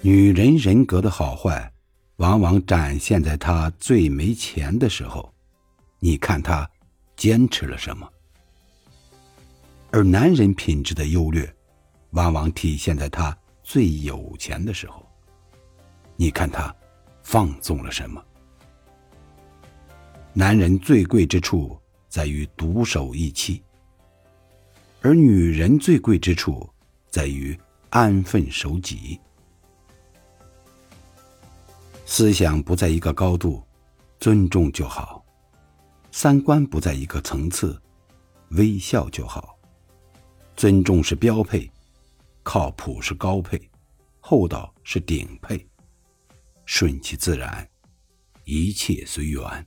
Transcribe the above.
女人人格的好坏，往往展现在她最没钱的时候。你看她坚持了什么？而男人品质的优劣，往往体现在他最有钱的时候。你看他放纵了什么？男人最贵之处在于独守一妻，而女人最贵之处在于安分守己。思想不在一个高度，尊重就好；三观不在一个层次，微笑就好。尊重是标配，靠谱是高配，厚道是顶配。顺其自然，一切随缘。